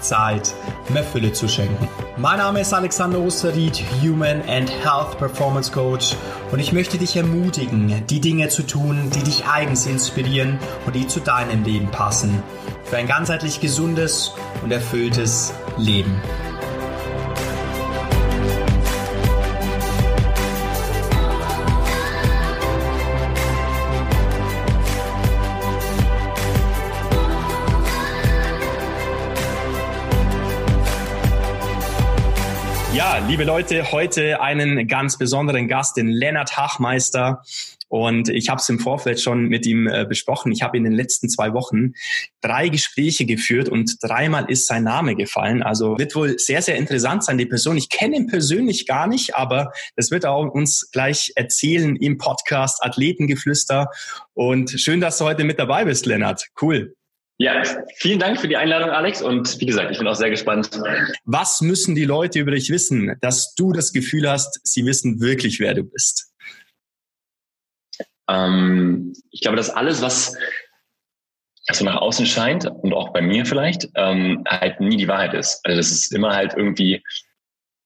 Zeit mehr Fülle zu schenken. Mein Name ist Alexander Osterried, Human and Health Performance Coach und ich möchte dich ermutigen, die Dinge zu tun, die dich eigens inspirieren und die zu deinem Leben passen. Für ein ganzheitlich gesundes und erfülltes Leben. Liebe Leute, heute einen ganz besonderen Gast, den Lennart Hachmeister. Und ich habe es im Vorfeld schon mit ihm äh, besprochen. Ich habe in den letzten zwei Wochen drei Gespräche geführt und dreimal ist sein Name gefallen. Also wird wohl sehr, sehr interessant sein, die Person. Ich kenne ihn persönlich gar nicht, aber das wird er auch uns gleich erzählen im Podcast Athletengeflüster. Und schön, dass du heute mit dabei bist, Lennart. Cool. Ja, vielen Dank für die Einladung, Alex. Und wie gesagt, ich bin auch sehr gespannt. Was müssen die Leute über dich wissen, dass du das Gefühl hast, sie wissen wirklich, wer du bist? Ähm, ich glaube, dass alles, was so nach außen scheint und auch bei mir vielleicht, ähm, halt nie die Wahrheit ist. Also dass es immer halt irgendwie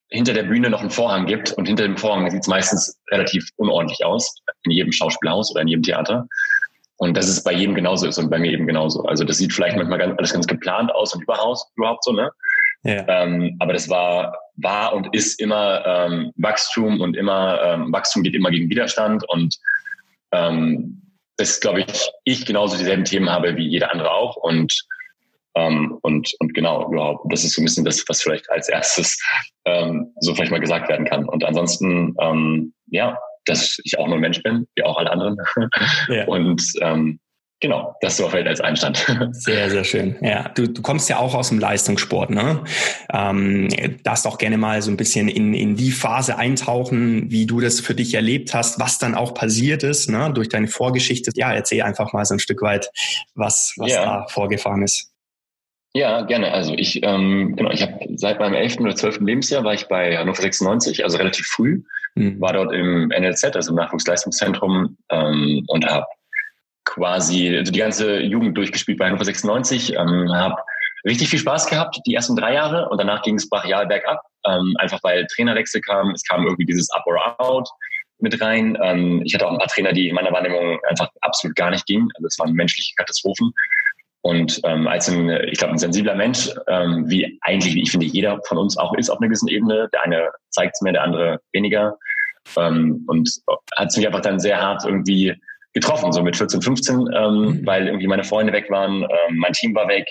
hinter der Bühne noch einen Vorhang gibt und hinter dem Vorhang sieht es meistens relativ unordentlich aus, in jedem Schauspielhaus oder in jedem Theater. Und dass es bei jedem genauso ist und bei mir eben genauso. Also das sieht vielleicht manchmal ganz, alles ganz geplant aus und überhaupt, überhaupt so, ne? Ja. Ähm, aber das war, war und ist immer ähm, Wachstum und immer, ähm, Wachstum geht immer gegen Widerstand und ähm, das glaube ich, ich genauso dieselben Themen habe wie jeder andere auch und ähm, und, und genau, überhaupt, das ist so ein bisschen das, was vielleicht als erstes ähm, so vielleicht mal gesagt werden kann. Und ansonsten, ähm, ja, dass ich auch nur ein Mensch bin, wie auch alle anderen. Ja. Und ähm, Genau, das so vielleicht als Einstand. Sehr, sehr schön. Ja, du, du kommst ja auch aus dem Leistungssport, ne? Ähm, darfst auch gerne mal so ein bisschen in, in die Phase eintauchen, wie du das für dich erlebt hast, was dann auch passiert ist, ne? Durch deine Vorgeschichte. Ja, erzähl einfach mal so ein Stück weit, was, was ja. da vorgefahren ist. Ja, gerne. Also ich, ähm, genau, ich habe seit meinem 11. oder 12. Lebensjahr war ich bei Hannover 96, also relativ früh, mhm. war dort im NLZ, also im Nachwuchsleistungszentrum ähm, und habe quasi also die ganze Jugend durchgespielt bei Hannover 96, ähm, habe richtig viel Spaß gehabt, die ersten drei Jahre und danach ging es brachial bergab, ähm, einfach weil Trainerwechsel kam, es kam irgendwie dieses Up or Out mit rein. Ähm, ich hatte auch ein paar Trainer, die in meiner Wahrnehmung einfach absolut gar nicht gingen, also es waren menschliche Katastrophen und ähm, als ein, ich glaube, ein sensibler Mensch, ähm, wie eigentlich, wie ich finde, jeder von uns auch ist auf einer gewissen Ebene. Der eine zeigt es mehr, der andere weniger. Ähm, und hat es mich einfach dann sehr hart irgendwie getroffen, so mit 14, 15, ähm, mhm. weil irgendwie meine Freunde weg waren, ähm, mein Team war weg.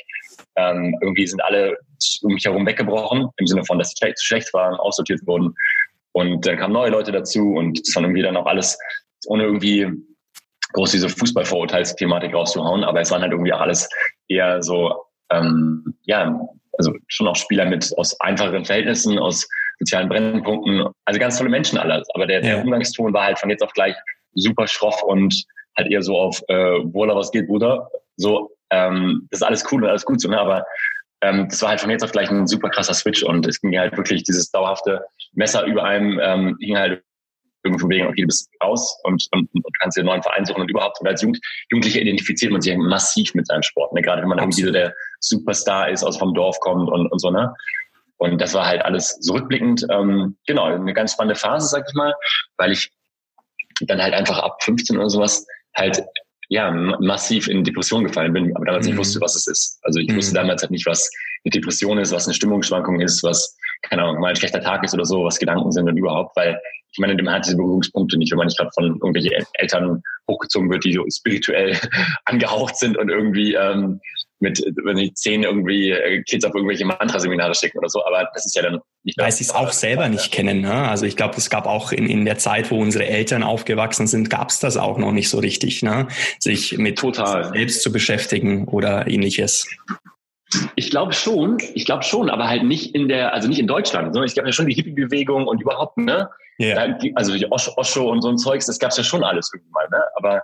Ähm, irgendwie sind alle um mich herum weggebrochen, im Sinne von, dass sie schlecht, schlecht waren, aussortiert wurden. Und dann kamen neue Leute dazu und das waren irgendwie dann auch alles ohne irgendwie groß diese Fußballvorurteilsthematik rauszuhauen, aber es waren halt irgendwie auch alles eher so, ähm, ja, also schon auch Spieler mit aus einfacheren Verhältnissen, aus sozialen Brennpunkten, also ganz tolle Menschen alles. Aber der, ja. der Umgangston war halt von jetzt auf gleich super schroff und halt eher so auf äh, Wohler, was geht, Bruder. So, ähm, das ist alles cool und alles gut so, ne? Aber ähm, das war halt von jetzt auf gleich ein super krasser Switch und es ging halt wirklich dieses dauerhafte Messer über einem ähm, hing halt irgendwo wegen, okay, du bist raus und, und, und kannst dir einen neuen Verein suchen und überhaupt. Und als Jugend, Jugendlicher identifiziert man sich massiv mit seinem Sport. Ne? Gerade wenn man irgendwie so der Superstar ist, aus vom Dorf kommt und, und so, ne? Und das war halt alles zurückblickend, ähm, genau, eine ganz spannende Phase, sag ich mal, weil ich dann halt einfach ab 15 oder sowas halt ja, massiv in Depression gefallen bin, aber damals mhm. nicht wusste, was es ist. Also ich mhm. wusste damals halt nicht, was eine Depression ist, was eine Stimmungsschwankung ist, was, keine Ahnung, mal ein schlechter Tag ist oder so, was Gedanken sind und überhaupt, weil ich meine, man hat diese Berührungspunkte nicht, wenn man nicht gerade von irgendwelchen Eltern hochgezogen wird, die so spirituell angehaucht sind und irgendwie ähm, mit, wenn die zehn irgendwie äh, Kids auf irgendwelche Mantraseminare schicken oder so, aber das ist ja dann nicht Weil sie es auch selber nicht kennen. Ne? Also ich glaube, es gab auch in, in der Zeit, wo unsere Eltern aufgewachsen sind, gab es das auch noch nicht so richtig, ne? sich mit Total. selbst zu beschäftigen oder ähnliches. Ich glaube schon, ich glaube schon, aber halt nicht in der, also nicht in Deutschland. sondern Ich glaube ja schon die Hippie-Bewegung und überhaupt, ne? Yeah. Also die Osho und so ein Zeugs, das gab's ja schon alles irgendwann, ne? Aber,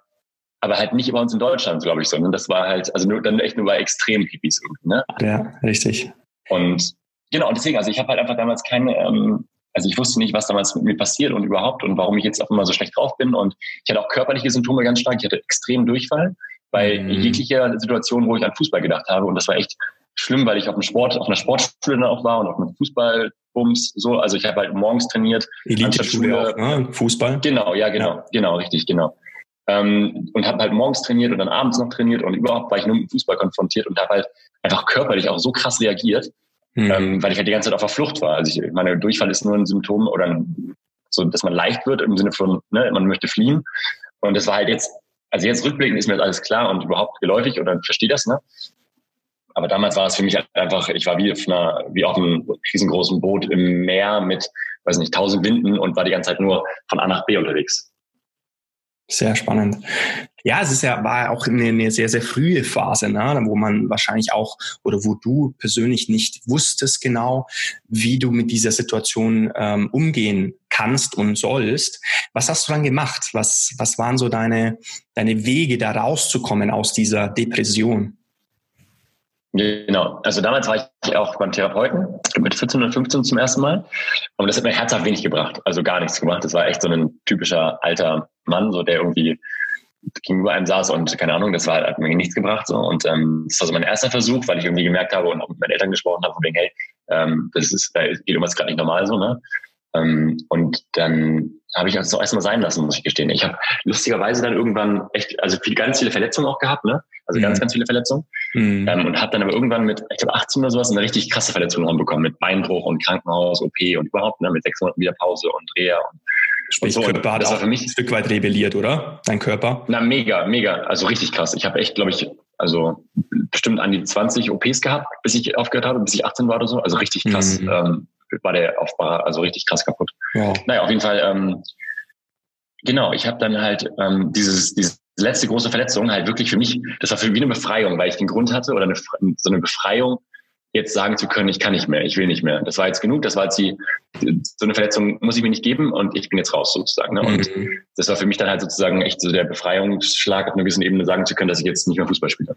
aber halt nicht bei uns in Deutschland, glaube ich, sondern das war halt, also nur, dann echt nur bei extrem Hippies irgendwie, ne? Ja, richtig. Und genau, deswegen, also ich habe halt einfach damals keine, ähm, also ich wusste nicht, was damals mit mir passiert und überhaupt und warum ich jetzt auf einmal so schlecht drauf bin. Und ich hatte auch körperliche Symptome ganz stark. Ich hatte extrem Durchfall bei mhm. jeglicher Situation, wo ich an Fußball gedacht habe. Und das war echt schlimm, weil ich auf dem Sport, auf einer Sportschule auch war und auf einem Fußballbums so. Also ich habe halt morgens trainiert. Elite-Schule ne? Fußball? Genau, ja, genau, ja. genau, richtig, genau. Ähm, und habe halt morgens trainiert und dann abends noch trainiert und überhaupt war ich nur mit dem Fußball konfrontiert und habe halt einfach körperlich auch so krass reagiert, mhm. ähm, weil ich halt die ganze Zeit auf der Flucht war. Also ich meine, Durchfall ist nur ein Symptom oder ein, so, dass man leicht wird im Sinne von, ne, man möchte fliehen. Und das war halt jetzt, also jetzt rückblickend ist mir das alles klar und überhaupt geläufig oder verstehe das, ne? Aber damals war es für mich einfach, ich war wie auf, einer, wie auf einem riesengroßen Boot im Meer mit, weiß nicht, tausend Winden und war die ganze Zeit nur von A nach B unterwegs. Sehr spannend. Ja, es ist ja, war auch eine, eine sehr, sehr frühe Phase, ne, wo man wahrscheinlich auch oder wo du persönlich nicht wusstest genau, wie du mit dieser Situation ähm, umgehen kannst und sollst. Was hast du dann gemacht? Was, was waren so deine, deine Wege, da rauszukommen aus dieser Depression? Genau. Also damals war ich auch beim Therapeuten mit 14 oder 15 zum ersten Mal. Und das hat mir herzhaft wenig gebracht. Also gar nichts gemacht. Das war echt so ein typischer alter Mann, so der irgendwie gegenüber einem saß und keine Ahnung, das war, hat mir nichts gebracht. So. Und ähm, das war so mein erster Versuch, weil ich irgendwie gemerkt habe und auch mit meinen Eltern gesprochen habe, von wegen, hey, ähm, das ist, da geht irgendwas gerade nicht normal so, ne? Ähm, und dann habe ich das auch erstmal sein lassen, muss ich gestehen. Ich habe lustigerweise dann irgendwann echt, also viel, ganz viele Verletzungen auch gehabt, ne? Also mhm. ganz, ganz viele Verletzungen. Mhm. Ähm, und habe dann aber irgendwann mit, ich glaube 18 oder sowas, eine richtig krasse Verletzung bekommen mit Beinbruch und Krankenhaus, OP und überhaupt, ne? Mit sechs Monaten wieder Pause und Reha und Sprich, so, Körper hat auch für mich ein Stück weit rebelliert, oder? Dein Körper? Na, mega, mega. Also richtig krass. Ich habe echt, glaube ich, also bestimmt an die 20 OPs gehabt, bis ich aufgehört habe, bis ich 18 war oder so. Also richtig krass. Mhm. Ähm, war der Aufbau also richtig krass kaputt. Ja. Naja, auf jeden Fall, ähm, genau, ich habe dann halt ähm, dieses, dieses letzte große Verletzung halt wirklich für mich, das war für mich eine Befreiung, weil ich den Grund hatte oder eine, so eine Befreiung, jetzt sagen zu können, ich kann nicht mehr, ich will nicht mehr. Das war jetzt genug, das war jetzt die, so eine Verletzung muss ich mir nicht geben und ich bin jetzt raus sozusagen. Ne? Und mhm. das war für mich dann halt sozusagen echt so der Befreiungsschlag auf einer gewissen Ebene sagen zu können, dass ich jetzt nicht mehr Fußball spiele.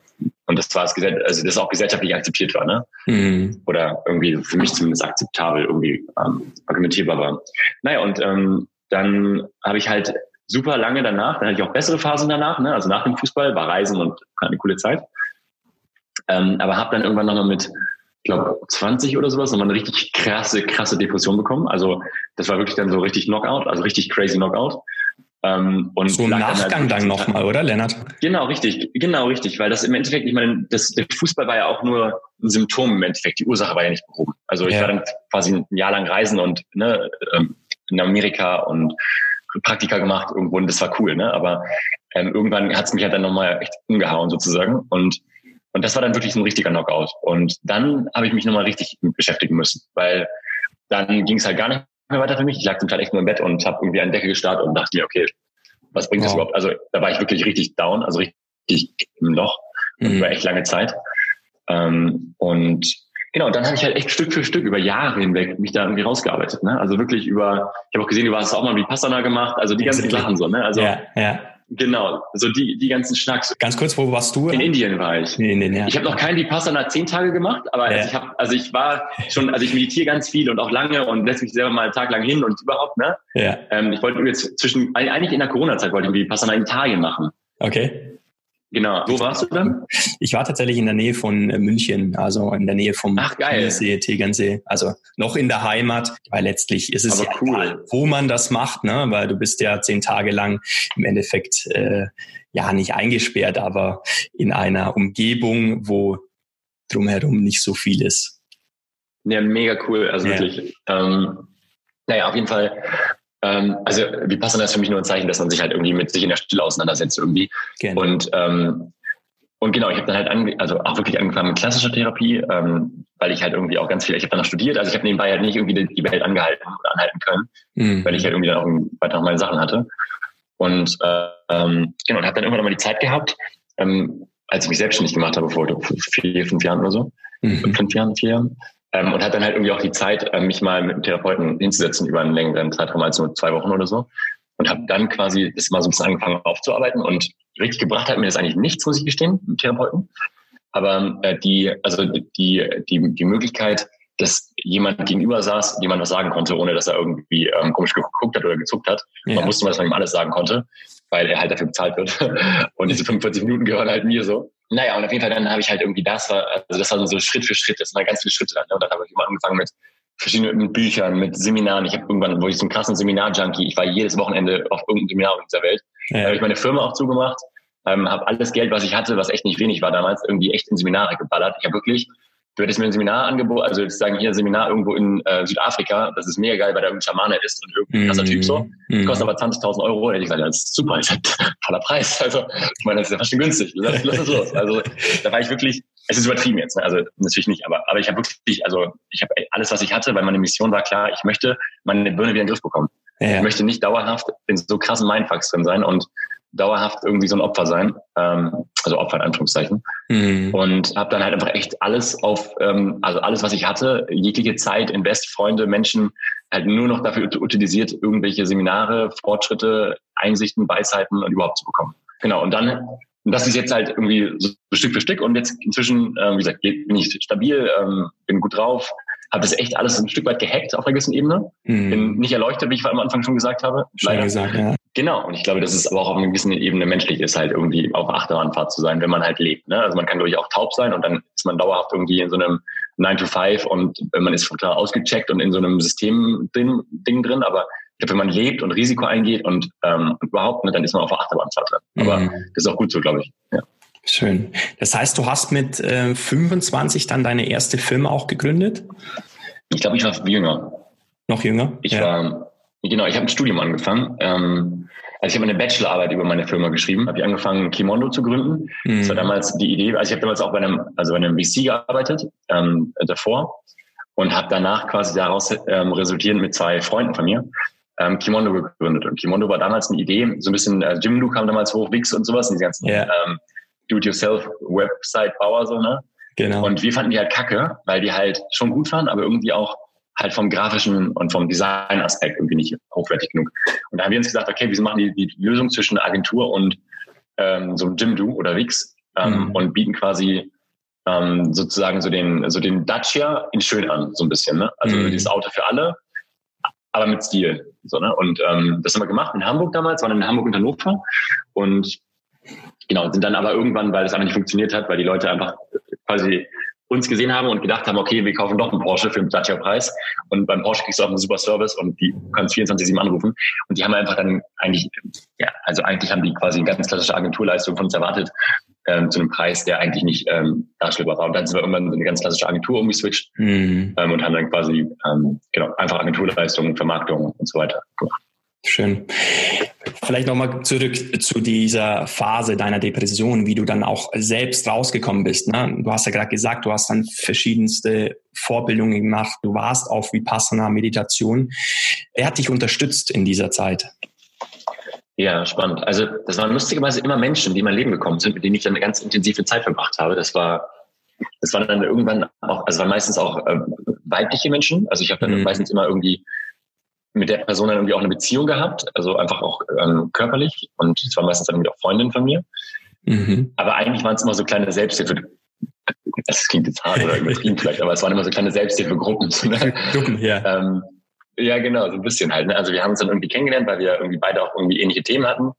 Und das war es, also das auch gesellschaftlich akzeptiert war, ne? Mhm. Oder irgendwie für mich zumindest akzeptabel irgendwie ähm, argumentierbar war. Naja, und ähm, dann habe ich halt super lange danach, dann hatte ich auch bessere Phasen danach, ne? also nach dem Fußball, war Reisen und eine coole Zeit. Ähm, aber habe dann irgendwann nochmal mit ich glaube, 20 oder sowas, nochmal eine richtig krasse, krasse Depression bekommen. Also das war wirklich dann so richtig Knockout, also richtig crazy Knockout. Ähm, und so ein Nachgang dann, halt dann nochmal, oder, Lennart? Genau, richtig, genau, richtig, weil das im Endeffekt, ich meine, das, der Fußball war ja auch nur ein Symptom im Endeffekt, die Ursache war ja nicht behoben. Also ich ja. war dann quasi ein Jahr lang reisen und ne, ähm, in Amerika und Praktika gemacht irgendwo und das war cool, ne? Aber ähm, irgendwann hat es mich halt dann nochmal echt umgehauen sozusagen und und das war dann wirklich ein richtiger Knockout. Und dann habe ich mich nochmal richtig beschäftigen müssen, weil dann ging es halt gar nicht mehr weiter für mich. Ich lag zum Teil echt nur im Bett und habe irgendwie an Decke gestartet und dachte mir, okay, was bringt wow. das überhaupt? Also da war ich wirklich richtig down, also richtig im Loch mhm. über echt lange Zeit. Ähm, und genau, dann habe ich halt echt Stück für Stück über Jahre hinweg mich da irgendwie rausgearbeitet. Ne? Also wirklich über, ich habe auch gesehen, du hast auch mal wie Passana gemacht, also die ganzen Sachen so. Ne? Also ja, ja. Genau, so die, die ganzen Schnacks. Ganz kurz, wo warst du? In Indien war ich. In Indien, ja. Ich habe noch keinen Vipassana zehn Tage gemacht, aber ja. also ich habe, also ich war schon, also ich meditiere ganz viel und auch lange und setze mich selber mal einen Tag lang hin und überhaupt, ne? Ja. Ähm, ich wollte jetzt zwischen, eigentlich in der Corona-Zeit wollte ich Vipassana in Italien machen. Okay. Genau. Wo warst du dann? Ich war tatsächlich in der Nähe von äh, München, also in der Nähe vom Ach. See, Tegernsee. Also noch in der Heimat, weil letztlich ist es Aber ja cool. egal, wo man das macht, ne? weil du bist ja zehn Tage lang im Endeffekt äh, ja nicht eingesperrt, aber in einer Umgebung, wo drumherum nicht so viel ist. Ja, mega cool, also ja. wirklich. Ähm, naja, auf jeden Fall ähm, also Vipassana ist für mich nur ein Zeichen, dass man sich halt irgendwie mit sich in der Stille auseinandersetzt irgendwie. Gerne. Und ähm, und genau, ich habe dann halt also auch wirklich angefangen mit klassischer Therapie, ähm, weil ich halt irgendwie auch ganz viel, ich habe dann noch studiert, also ich habe nebenbei halt nicht irgendwie die Welt angehalten oder anhalten können, mhm. weil ich halt irgendwie dann auch weiter noch meine Sachen hatte. Und äh, ähm, genau, und habe dann irgendwann mal die Zeit gehabt, ähm, als ich mich selbstständig gemacht habe, vor vier, fünf Jahren oder so, mhm. fünf Jahren, vier Jahren, ähm, und hat dann halt irgendwie auch die Zeit, äh, mich mal mit einem Therapeuten hinzusetzen über einen längeren Zeitraum als nur zwei Wochen oder so. Und habe dann quasi das mal so ein bisschen angefangen aufzuarbeiten. Und richtig gebracht hat mir das eigentlich nichts, muss ich gestehen, mit Therapeuten. Aber äh, die, also die, die, die Möglichkeit, dass jemand gegenüber saß, jemand was sagen konnte, ohne dass er irgendwie ähm, komisch geguckt hat oder gezuckt hat. Ja. Man wusste, dass man ihm alles sagen konnte, weil er halt dafür bezahlt wird. und diese 45 Minuten gehören halt mir so. Naja, und auf jeden Fall dann habe ich halt irgendwie das, war, also das war so Schritt für Schritt, das waren ganz viele Schritte dann. Ne? Und dann habe ich immer angefangen mit verschiedenen Büchern, mit Seminaren. Ich habe irgendwann, wo ich so ein krassen Seminar-Junkie, ich war jedes Wochenende auf irgendeinem Seminar in dieser Welt. Ja. Da habe ich meine Firma auch zugemacht, ähm, habe alles Geld, was ich hatte, was echt nicht wenig war damals, irgendwie echt in Seminare geballert. Ich habe wirklich du hättest mir ein Seminar angeboten, also jetzt sagen hier ein Seminar irgendwo in äh, Südafrika, das ist mega geil, weil da ein Schamane ist und irgendein krasser Typ so, mm. kostet aber 20.000 Euro, hätte ich gesagt, das ist super, das ist ein toller Preis, also ich meine, das ist ja fast schon günstig, lass, lass es los. Also da war ich wirklich, es ist übertrieben jetzt, ne? also natürlich nicht, aber, aber ich habe wirklich, also ich habe alles, was ich hatte, weil meine Mission war klar, ich möchte meine Birne wieder in den Griff bekommen. Ja. Ich möchte nicht dauerhaft in so krassen Mindfucks drin sein und dauerhaft irgendwie so ein Opfer sein, ähm, also Opfer in Anführungszeichen. Mhm. Und habe dann halt einfach echt alles auf, ähm, also alles, was ich hatte, jegliche Zeit, Invest, Freunde, Menschen, halt nur noch dafür utilisiert, irgendwelche Seminare, Fortschritte, Einsichten, Weisheiten und überhaupt zu bekommen. Genau, und dann und das ist jetzt halt irgendwie so Stück für Stück und jetzt inzwischen, ähm, wie gesagt, bin ich stabil, ähm, bin gut drauf, habe das echt alles ein Stück weit gehackt auf einer gewissen Ebene. Mhm. Bin nicht erleuchtet, wie ich am Anfang schon gesagt habe. Schon gesagt, ja. Genau, und ich glaube, dass es aber auch auf einer gewissen Ebene menschlich ist, halt irgendwie auf Achterbahnfahrt zu sein, wenn man halt lebt. Ne? Also man kann, glaube ich, auch taub sein und dann ist man dauerhaft irgendwie in so einem 9 to 5 und man ist total ausgecheckt und in so einem System-Ding Ding drin, aber ich glaube, wenn man lebt und Risiko eingeht und, ähm, und überhaupt, ne, dann ist man auf der Achterbahnfahrt drin. Aber mhm. das ist auch gut so, glaube ich. Ja. Schön. Das heißt, du hast mit äh, 25 dann deine erste Firma auch gegründet? Ich glaube, ich war jünger. Noch jünger? Ich ja. war, genau, ich habe ein Studium angefangen. Ähm, also ich habe eine Bachelorarbeit über meine Firma geschrieben, habe ich angefangen, Kimondo zu gründen. Mhm. Das war damals die Idee, also ich habe damals auch bei einem, also bei einem VC gearbeitet ähm, davor und habe danach quasi daraus ähm, resultierend mit zwei Freunden von mir ähm, Kimondo gegründet. Und Kimondo war damals eine Idee, so ein bisschen, äh, Jimdo kam damals hoch, Wix und sowas, diese ganzen yeah. ähm, Do-it-yourself-Website-Bauer so, ne? Genau. Und wir fanden die halt kacke, weil die halt schon gut waren, aber irgendwie auch halt vom grafischen und vom Design-Aspekt irgendwie nicht hochwertig genug. Und da haben wir uns gesagt, okay, wir machen die, die Lösung zwischen Agentur und ähm, so einem Jimdo oder Wix ähm, mhm. und bieten quasi ähm, sozusagen so den, so den Dacia in schön an, so ein bisschen. Ne? Also mhm. dieses Auto für alle, aber mit Stil. So, ne? Und ähm, das haben wir gemacht in Hamburg damals, waren in Hamburg und Hannover. Und genau, sind dann aber irgendwann, weil es einfach nicht funktioniert hat, weil die Leute einfach quasi uns gesehen haben und gedacht haben, okay, wir kaufen doch einen Porsche für einen Dacia-Preis und beim Porsche kriegst du auch einen super Service und die kannst 24-7 anrufen und die haben einfach dann eigentlich, ja, also eigentlich haben die quasi eine ganz klassische Agenturleistung von uns erwartet ähm, zu einem Preis, der eigentlich nicht ähm, darstellbar war. Und dann sind wir irgendwann in eine ganz klassische Agentur umgeswitcht mhm. ähm, und haben dann quasi ähm, genau einfach Agenturleistungen, Vermarktung und so weiter gemacht. Schön. Vielleicht nochmal zurück zu dieser Phase deiner Depression, wie du dann auch selbst rausgekommen bist. Ne? Du hast ja gerade gesagt, du hast dann verschiedenste Vorbildungen gemacht, du warst auf Vipassana Meditation. Wer hat dich unterstützt in dieser Zeit? Ja, spannend. Also das waren lustigerweise immer Menschen, die in mein Leben gekommen sind, mit denen ich dann eine ganz intensive Zeit verbracht habe. Das war, das waren dann irgendwann auch, also waren meistens auch äh, weibliche Menschen. Also ich habe dann mhm. meistens immer irgendwie mit der Person dann irgendwie auch eine Beziehung gehabt, also einfach auch ähm, körperlich und es war meistens dann irgendwie auch Freundin von mir. Mhm. Aber eigentlich waren es immer so kleine Selbsthilfe. Das klingt jetzt hart oder übertrieben vielleicht, aber es waren immer so kleine Selbsthilfegruppen. Ne? Gruppen, ja. Ähm, ja, genau, so ein bisschen halt. Ne? Also wir haben uns dann irgendwie kennengelernt, weil wir irgendwie beide auch irgendwie ähnliche Themen hatten.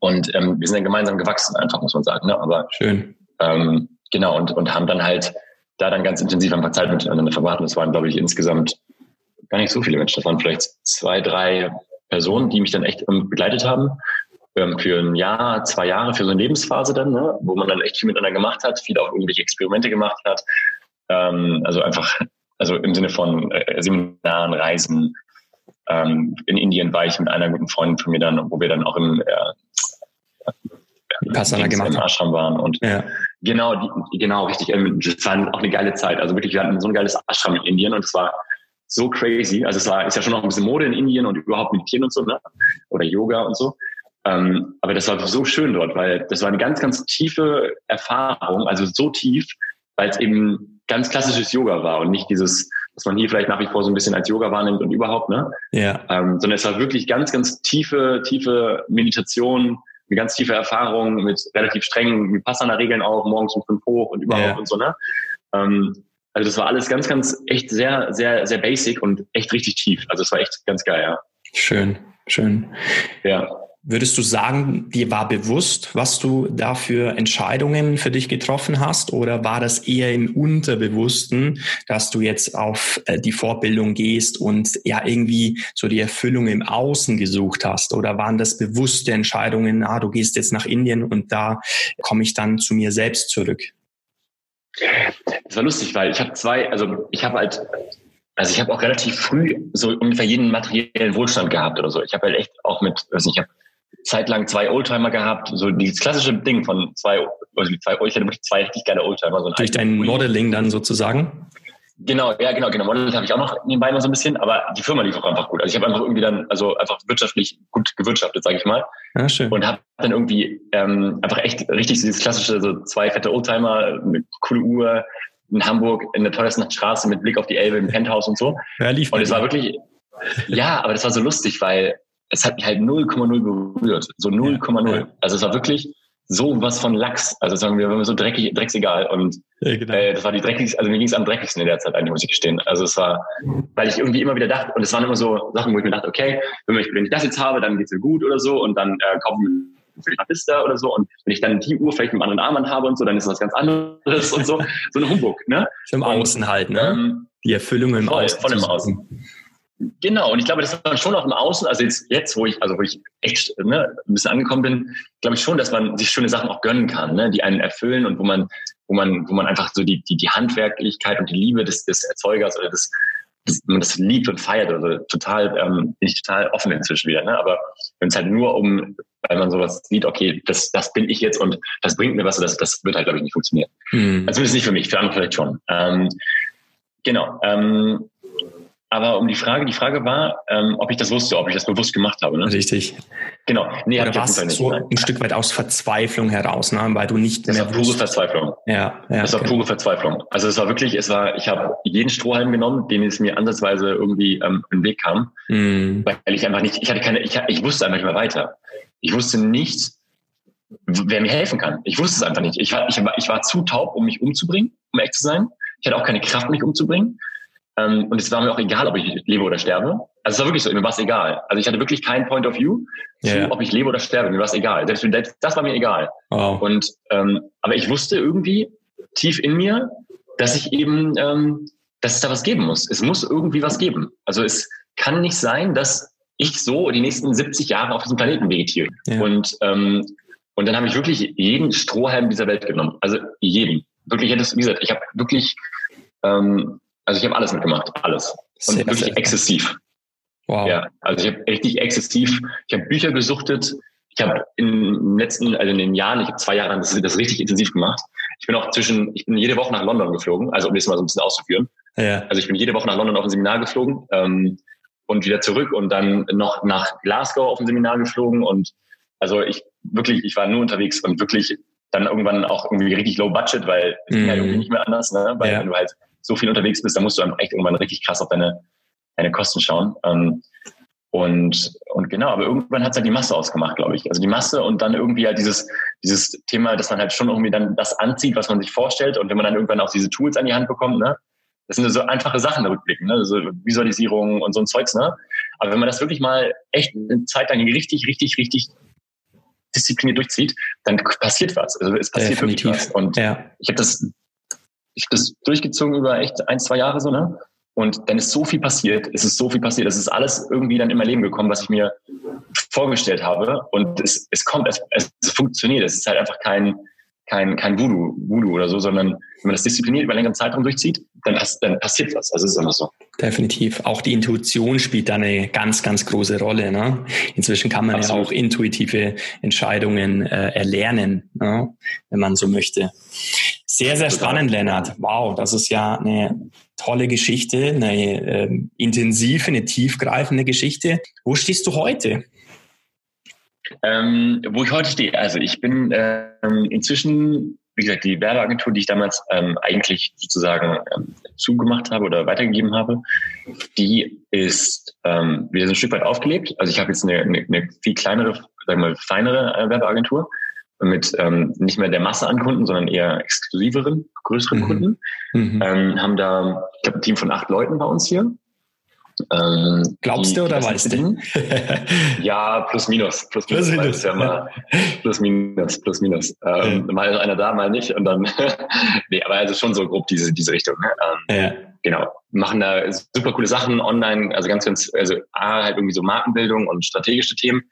Und ähm, wir sind dann gemeinsam gewachsen, einfach, muss man sagen. Ne? Aber schön. Ähm, genau, und, und haben dann halt da dann ganz intensiv ein paar Zeit miteinander verbracht. Und es waren, glaube ich, insgesamt gar nicht so viele Menschen. Das waren vielleicht zwei, drei Personen, die mich dann echt ähm, begleitet haben. Ähm, für ein Jahr, zwei Jahre, für so eine Lebensphase dann, ne? wo man dann echt viel miteinander gemacht hat, viel auch irgendwelche Experimente gemacht hat. Ähm, also einfach also im Sinne von äh, Seminaren, Reisen. Ähm, in Indien war ich mit einer guten Freundin von mir dann, wo wir dann auch im, äh, Passana gemacht im Ashram waren und ja. genau, die, genau, richtig. Ähm, das war auch eine geile Zeit. Also wirklich, wir hatten so ein geiles Ashram in Indien und es war so crazy. Also es war, ist ja schon noch ein bisschen Mode in Indien und überhaupt meditieren und so, ne? Oder Yoga und so. Ähm, aber das war so schön dort, weil das war eine ganz, ganz tiefe Erfahrung, also so tief, weil es eben ganz klassisches Yoga war und nicht dieses, was man hier vielleicht nach wie vor so ein bisschen als Yoga wahrnimmt und überhaupt, ne? Ja. Ähm, sondern es war wirklich ganz, ganz tiefe, tiefe Meditation, eine ganz tiefe Erfahrung mit relativ strengen Vipassana-Regeln auch, morgens um fünf hoch und überhaupt ja. und so, ne? Ähm, also das war alles ganz, ganz echt sehr, sehr, sehr basic und echt richtig tief. Also es war echt ganz geil, ja. Schön, schön. Ja. Würdest du sagen, dir war bewusst, was du da für Entscheidungen für dich getroffen hast? Oder war das eher im Unterbewussten, dass du jetzt auf äh, die Vorbildung gehst und ja irgendwie so die Erfüllung im Außen gesucht hast? Oder waren das bewusste Entscheidungen, ah, du gehst jetzt nach Indien und da komme ich dann zu mir selbst zurück? Das war lustig, weil ich habe zwei, also ich habe halt also ich habe auch relativ früh so ungefähr jeden materiellen Wohlstand gehabt oder so. Ich habe halt echt auch mit, also ich habe zeitlang zwei Oldtimer gehabt, so dieses klassische Ding von zwei, also zwei, ich hatte wirklich zwei richtig geile Oldtimer. So Durch dein Modeling dann sozusagen? Genau, ja, genau, genau. Model habe ich auch noch nebenbei mal so ein bisschen, aber die Firma lief auch einfach gut. Also ich habe einfach irgendwie dann, also einfach wirtschaftlich gut gewirtschaftet, sage ich mal. Ja, schön. Und habe dann irgendwie ähm, einfach echt richtig so dieses klassische, so zwei fette Oldtimer, eine coole Uhr, in Hamburg in der teuersten Straße mit Blick auf die Elbe im Penthouse und so. Ja, lief und es war wirklich, ja, aber das war so lustig, weil es hat mich halt 0,0 berührt. So 0,0. Ja. Also es war wirklich so was von Lachs. Also sagen wir, wir so dreckig, drecksegal. Und ja, genau. äh, das war die dreckigste, also mir ging es am dreckigsten in der Zeit eigentlich, muss ich gestehen. Also es war, weil ich irgendwie immer wieder dachte, und es waren immer so Sachen, wo ich mir dachte, okay, wenn ich, wenn ich das jetzt habe, dann geht's mir gut oder so und dann äh, kaufe ich mir vielleicht eine Vista oder so und wenn ich dann die Uhr vielleicht mit einem anderen Armband habe und so, dann ist das was ganz anderes und so. So eine Humbug, ne? Im Außen halt, ne? Ähm, die Erfüllung im voll, Außen. Voll im Außen. Genau, und ich glaube, das war schon auch im Außen, also jetzt, jetzt wo ich, also wo ich echt ne, ein bisschen angekommen bin, glaube ich schon, dass man sich schöne Sachen auch gönnen kann, ne, die einen erfüllen und wo man, wo man, wo man einfach so die, die, die Handwerklichkeit und die Liebe des, des Erzeugers oder des, das, man das liebt und feiert oder so, total, ähm, bin ich total offen inzwischen wieder. Ne? Aber wenn es halt nur um, weil man sowas sieht, okay, das, das bin ich jetzt und das bringt mir was, das, das wird halt, glaube ich, nicht funktionieren. Mhm. Also zumindest nicht für mich, für andere vielleicht schon. Ähm, genau. Ähm, aber um die Frage, die Frage war, ähm, ob ich das wusste, ob ich das bewusst gemacht habe. Ne? Richtig. Genau. Nee, Oder warst du so ein Stück weit aus Verzweiflung heraus, ne? weil du nicht das mehr war pure. Verzweiflung. Ja, ja. Das war okay. pure Verzweiflung. Also es war wirklich, es war, ich habe jeden Strohhalm genommen, den es mir ansatzweise irgendwie ähm, im Weg kam, mm. weil ich einfach nicht, ich hatte keine, ich, ich wusste einfach nicht mehr weiter. Ich wusste nicht, wer mir helfen kann. Ich wusste es einfach nicht. Ich war, ich, war, ich war zu taub, um mich umzubringen, um echt zu sein. Ich hatte auch keine Kraft, mich umzubringen. Ähm, und es war mir auch egal, ob ich lebe oder sterbe. Also es war wirklich so, mir war es egal. Also ich hatte wirklich kein Point of View zu, yeah. ob ich lebe oder sterbe. Mir war es egal. Selbst, selbst das war mir egal. Wow. Und ähm, aber ich wusste irgendwie tief in mir, dass ich eben, ähm, dass es da was geben muss. Es muss irgendwie was geben. Also es kann nicht sein, dass ich so die nächsten 70 Jahre auf diesem Planeten vegetiere. Yeah. Und ähm, und dann habe ich wirklich jeden Strohhalm dieser Welt genommen. Also jeden. Wirklich, wie gesagt, ich habe wirklich ähm, also ich habe alles mitgemacht, alles. Und sehr, wirklich sehr exzessiv. Wow. Ja, also ich habe richtig exzessiv, ich habe Bücher gesuchtet, ich habe in den letzten, also in den Jahren, ich habe zwei Jahre lang das, das richtig intensiv gemacht. Ich bin auch zwischen, ich bin jede Woche nach London geflogen, also um das mal so ein bisschen auszuführen. Ja. Also ich bin jede Woche nach London auf ein Seminar geflogen ähm, und wieder zurück und dann noch nach Glasgow auf ein Seminar geflogen und also ich wirklich, ich war nur unterwegs und wirklich dann irgendwann auch irgendwie richtig low budget, weil es mm. ging ja irgendwie nicht mehr anders, ne? weil ja. wenn du halt so viel unterwegs bist, dann musst du dann echt irgendwann richtig krass auf deine, deine Kosten schauen. Ähm, und, und genau, aber irgendwann hat es halt die Masse ausgemacht, glaube ich. Also die Masse und dann irgendwie halt dieses, dieses Thema, dass man halt schon irgendwie dann das anzieht, was man sich vorstellt. Und wenn man dann irgendwann auch diese Tools an die Hand bekommt, ne, das sind so einfache Sachen rückblicken, ne? so Visualisierung und so ein Zeugs, ne? Aber wenn man das wirklich mal echt eine Zeit lang richtig, richtig, richtig diszipliniert durchzieht, dann passiert was. Also es passiert Definitiv. wirklich was. Und ja. ich habe das das durchgezogen über echt ein, zwei Jahre so, ne? Und dann ist so viel passiert, es ist so viel passiert, es ist alles irgendwie dann in mein Leben gekommen, was ich mir vorgestellt habe. Und es, es kommt, es, es funktioniert. Es ist halt einfach kein, kein, kein Voodoo, Voodoo oder so, sondern wenn man das diszipliniert über einen längeren Zeitraum durchzieht, dann, dann passiert was. Also es ist immer so. Definitiv. Auch die Intuition spielt da eine ganz, ganz große Rolle. Ne? Inzwischen kann man Absolut. ja auch intuitive Entscheidungen äh, erlernen, ne? wenn man so möchte. Sehr, sehr spannend, Lennart. Wow, das ist ja eine tolle Geschichte, eine äh, intensive, eine tiefgreifende Geschichte. Wo stehst du heute? Ähm, wo ich heute stehe, also ich bin ähm, inzwischen, wie gesagt, die Werbeagentur, die ich damals ähm, eigentlich sozusagen ähm, zugemacht habe oder weitergegeben habe, die ist ähm, wieder so ein Stück weit aufgelebt. Also ich habe jetzt eine, eine, eine viel kleinere, sagen wir mal, feinere äh, Werbeagentur mit ähm, nicht mehr der Masse an Kunden, sondern eher exklusiveren, größeren mhm. Kunden. Mhm. Ähm, haben da, ich glaube, ein Team von acht Leuten bei uns hier. Ähm, Glaubst du oder weißt du? ja, plus minus. Plus minus. Plus minus, ja mal, plus, minus plus minus. Ähm, ja. Mal einer da, mal nicht. Und dann, nee, aber also schon so grob diese, diese Richtung. Ne? Ähm, ja. Genau. Machen da super coole Sachen online, also ganz, ganz, also A, halt irgendwie so Markenbildung und strategische Themen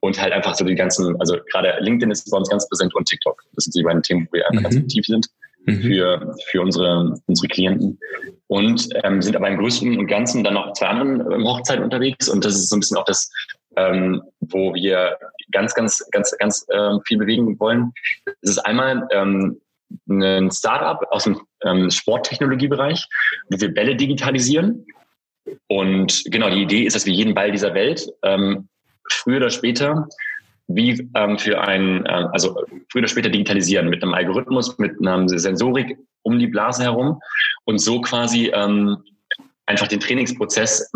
und halt einfach so die ganzen, also gerade LinkedIn ist bei uns ganz präsent und TikTok. Das sind die beiden Themen, wo wir einfach mhm. ganz aktiv sind mhm. für, für unsere, unsere Klienten. Und ähm, sind aber im Größten und Ganzen dann noch zwei anderen ähm, Hochzeiten unterwegs. Und das ist so ein bisschen auch das, ähm, wo wir ganz, ganz, ganz, ganz ähm, viel bewegen wollen. Es ist einmal ähm, ein Startup aus dem ähm, Sporttechnologiebereich, wo wir Bälle digitalisieren. Und genau, die Idee ist, dass wir jeden Ball dieser Welt ähm, früher oder später wie ähm, für ein, äh, also früher oder später digitalisieren mit einem Algorithmus, mit einer Sensorik um die Blase herum und so quasi ähm, einfach den Trainingsprozess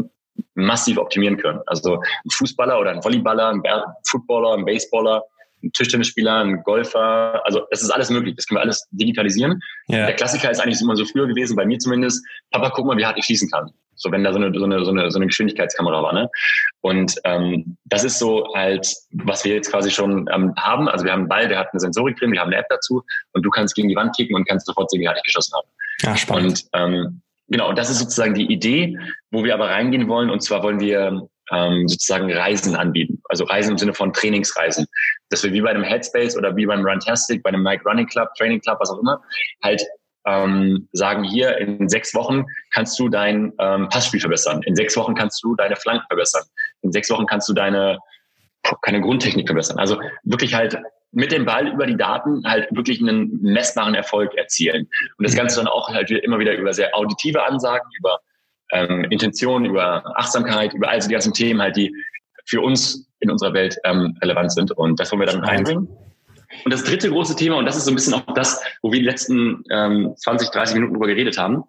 massiv optimieren können. Also ein Fußballer oder ein Volleyballer, ein Footballer, ein Baseballer, ein Tischtennisspieler, ein Golfer, also das ist alles möglich. Das können wir alles digitalisieren. Ja. Der Klassiker ist eigentlich immer so früher gewesen, bei mir zumindest. Papa, guck mal, wie hart ich schießen kann. So wenn da so eine, so eine, so eine, so eine Geschwindigkeitskamera war. Ne? Und ähm, das ist so halt, was wir jetzt quasi schon ähm, haben. Also wir haben einen Ball, der hat eine Sensorik drin, wir haben eine App dazu und du kannst gegen die Wand kicken und kannst sofort sehen, wie hart ich geschossen habe. Ja, spannend. Und ähm, genau, und das ist sozusagen die Idee, wo wir aber reingehen wollen. Und zwar wollen wir ähm, sozusagen Reisen anbieten. Also Reisen im Sinne von Trainingsreisen. Dass wir wie bei einem Headspace oder wie beim Runtastic, bei einem Nike Running Club, Training Club, was auch immer, halt ähm, sagen, hier in sechs Wochen kannst du dein ähm, Passspiel verbessern. In sechs Wochen kannst du deine Flanken verbessern. In sechs Wochen kannst du deine keine Grundtechnik verbessern. Also wirklich halt mit dem Ball über die Daten halt wirklich einen messbaren Erfolg erzielen. Und das Ganze dann auch halt immer wieder über sehr auditive Ansagen, über ähm, Intention, über Achtsamkeit, über all die ganzen Themen halt, die für uns in unserer Welt ähm, relevant sind. Und das wollen wir dann reinbringen. Und das dritte große Thema, und das ist so ein bisschen auch das, wo wir die letzten ähm, 20, 30 Minuten drüber geredet haben,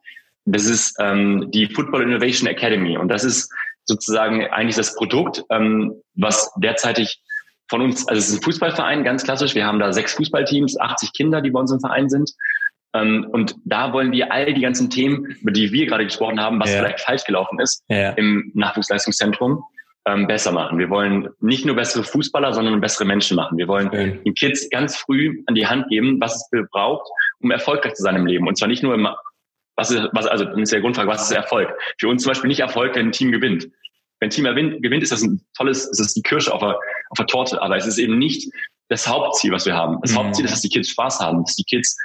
das ist ähm, die Football Innovation Academy. Und das ist sozusagen eigentlich das Produkt, ähm, was derzeitig von uns, also es ist ein Fußballverein, ganz klassisch. Wir haben da sechs Fußballteams, 80 Kinder, die bei uns im Verein sind. Ähm, und da wollen wir all die ganzen Themen, über die wir gerade gesprochen haben, was ja. vielleicht falsch gelaufen ist, ja. im Nachwuchsleistungszentrum, ähm, besser machen. Wir wollen nicht nur bessere Fußballer, sondern bessere Menschen machen. Wir wollen okay. den Kids ganz früh an die Hand geben, was es braucht, um erfolgreich zu sein im Leben. Und zwar nicht nur im, was ist, was, also, das ist der Grundfrage, was ist Erfolg? Für uns zum Beispiel nicht Erfolg, wenn ein Team gewinnt. Wenn ein Team gewinnt, gewinnt ist das ein tolles, ist das die Kirsche auf der, auf der Torte. Aber es ist eben nicht das Hauptziel, was wir haben. Das mhm. Hauptziel ist, dass die Kids Spaß haben, dass die Kids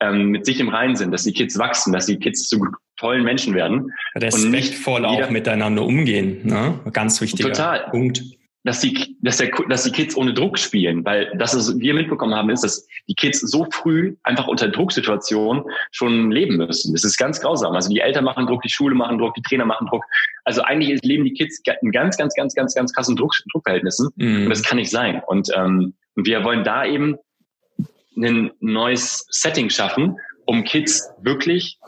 ähm, mit sich im Reinen sind, dass die Kids wachsen, dass die Kids zu tollen Menschen werden. Respektvoll auch miteinander umgehen, ne? Ganz wichtiger total. Punkt. Dass die, dass, der, dass die Kids ohne Druck spielen, weil das, was wir mitbekommen haben, ist, dass die Kids so früh einfach unter Drucksituationen schon leben müssen. Das ist ganz grausam. Also die Eltern machen Druck, die Schule machen Druck, die Trainer machen Druck. Also eigentlich leben die Kids in ganz, ganz, ganz, ganz, ganz krassen Druck, Druckverhältnissen. Mhm. Und das kann nicht sein. Und ähm, wir wollen da eben ein neues Setting schaffen, um Kids wirklich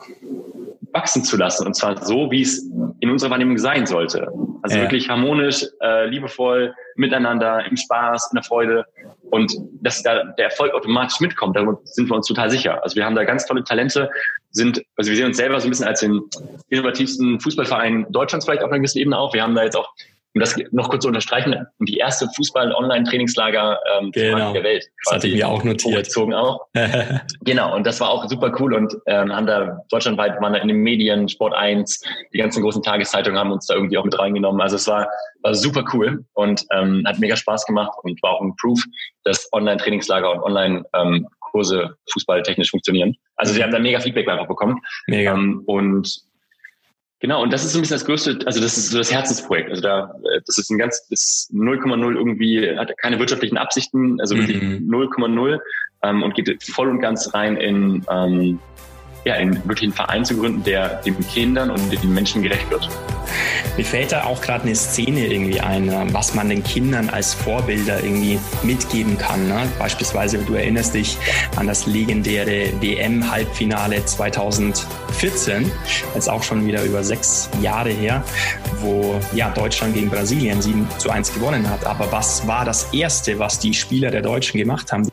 wachsen zu lassen. Und zwar so, wie es in unserer Wahrnehmung sein sollte. Also ja. wirklich harmonisch, äh, liebevoll, miteinander, im Spaß, in der Freude. Und dass da der Erfolg automatisch mitkommt, da sind wir uns total sicher. Also wir haben da ganz tolle Talente, sind, also wir sehen uns selber so ein bisschen als den innovativsten Fußballverein Deutschlands vielleicht auf einer gewissen Ebene auch. Wir haben da jetzt auch um das noch kurz zu unterstreichen, die erste Fußball-Online-Trainingslager ähm, genau. der Welt. Das hatte ich mir auch notiert. Auch. genau, und das war auch super cool und ähm, haben da deutschlandweit waren da in den Medien, Sport 1, die ganzen großen Tageszeitungen haben uns da irgendwie auch mit reingenommen. Also es war, war super cool und ähm, hat mega Spaß gemacht und war auch ein Proof, dass Online-Trainingslager und Online- ähm, Kurse fußballtechnisch funktionieren. Also sie haben da mega Feedback einfach bekommen. Mega. Ähm, und Genau, und das ist so ein bisschen das größte, also das ist so das Herzensprojekt. Also da, äh, das ist ein ganz, das ist 0,0 irgendwie, hat keine wirtschaftlichen Absichten, also wirklich 0,0 mhm. ähm, und geht voll und ganz rein in, ähm, ja, in, wirklich einen Verein zu gründen, der den Kindern und den Menschen gerecht wird. Mir fällt da auch gerade eine Szene irgendwie ein, ne, was man den Kindern als Vorbilder irgendwie mitgeben kann. Ne? Beispielsweise, du erinnerst dich an das legendäre WM-Halbfinale 2014, jetzt auch schon wieder über sechs Jahre her, wo ja, Deutschland gegen Brasilien 7 zu 1 gewonnen hat. Aber was war das Erste, was die Spieler der Deutschen gemacht haben?